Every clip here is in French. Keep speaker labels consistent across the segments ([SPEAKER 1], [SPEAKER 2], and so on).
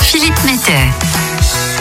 [SPEAKER 1] Philippe Metter.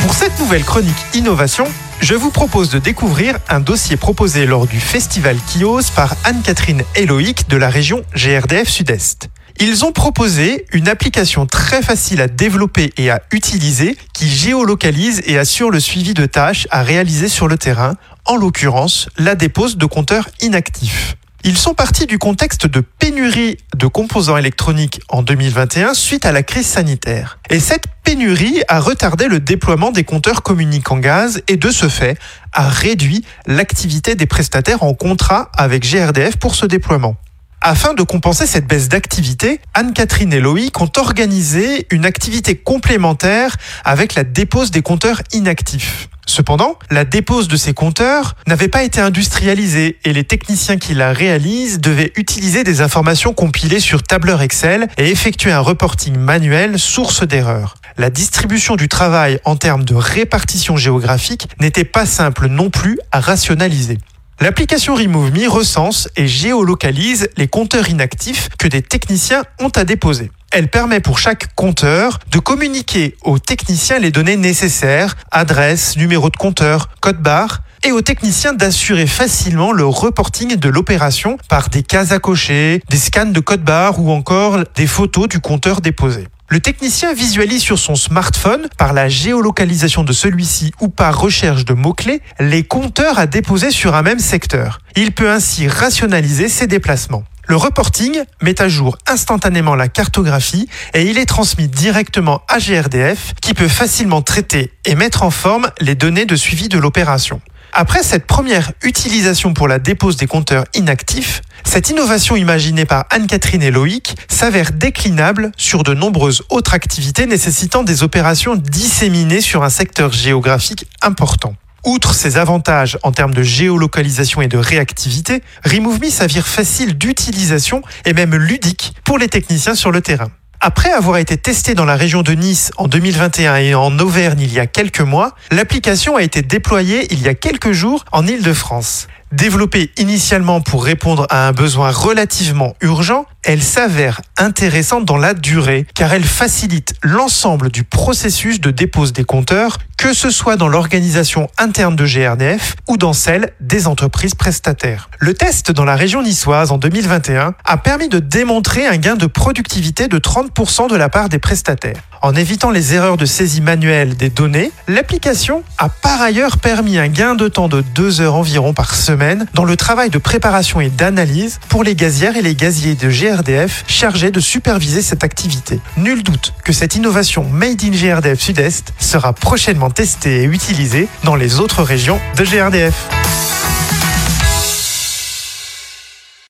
[SPEAKER 2] Pour cette nouvelle chronique Innovation, je vous propose de découvrir un dossier proposé lors du festival Kios par Anne-Catherine Eloïc de la région GRDF Sud-Est. Ils ont proposé une application très facile à développer et à utiliser qui géolocalise et assure le suivi de tâches à réaliser sur le terrain, en l'occurrence la dépose de compteurs inactifs. Ils sont partis du contexte de pénurie de composants électroniques en 2021 suite à la crise sanitaire. Et cette pénurie a retardé le déploiement des compteurs communiquants gaz et de ce fait a réduit l'activité des prestataires en contrat avec GRDF pour ce déploiement. Afin de compenser cette baisse d'activité, Anne-Catherine et Loïc ont organisé une activité complémentaire avec la dépose des compteurs inactifs. Cependant, la dépose de ces compteurs n'avait pas été industrialisée et les techniciens qui la réalisent devaient utiliser des informations compilées sur tableur Excel et effectuer un reporting manuel source d'erreur. La distribution du travail en termes de répartition géographique n'était pas simple non plus à rationaliser. L'application RemoveMe recense et géolocalise les compteurs inactifs que des techniciens ont à déposer. Elle permet pour chaque compteur de communiquer aux techniciens les données nécessaires, adresse, numéro de compteur, code barre, et aux techniciens d'assurer facilement le reporting de l'opération par des cases à cocher, des scans de code barre ou encore des photos du compteur déposé. Le technicien visualise sur son smartphone, par la géolocalisation de celui-ci ou par recherche de mots-clés, les compteurs à déposer sur un même secteur. Il peut ainsi rationaliser ses déplacements. Le reporting met à jour instantanément la cartographie et il est transmis directement à GRDF qui peut facilement traiter et mettre en forme les données de suivi de l'opération. Après cette première utilisation pour la dépose des compteurs inactifs, cette innovation imaginée par Anne-Catherine et Loïc s'avère déclinable sur de nombreuses autres activités nécessitant des opérations disséminées sur un secteur géographique important. Outre ses avantages en termes de géolocalisation et de réactivité, RemoveMe s'avère facile d'utilisation et même ludique pour les techniciens sur le terrain. Après avoir été testé dans la région de Nice en 2021 et en Auvergne il y a quelques mois, l'application a été déployée il y a quelques jours en Île-de-France. Développée initialement pour répondre à un besoin relativement urgent, elle s'avère intéressante dans la durée car elle facilite l'ensemble du processus de dépose des compteurs, que ce soit dans l'organisation interne de GRDF ou dans celle des entreprises prestataires. Le test dans la région niçoise en 2021 a permis de démontrer un gain de productivité de 30% de la part des prestataires. En évitant les erreurs de saisie manuelle des données, l'application a par ailleurs permis un gain de temps de 2 heures environ par semaine dans le travail de préparation et d'analyse pour les gazières et les gaziers de GRDF chargés de superviser cette activité. Nul doute que cette innovation Made in GRDF Sud-Est sera prochainement testée et utilisée dans les autres régions de GRDF.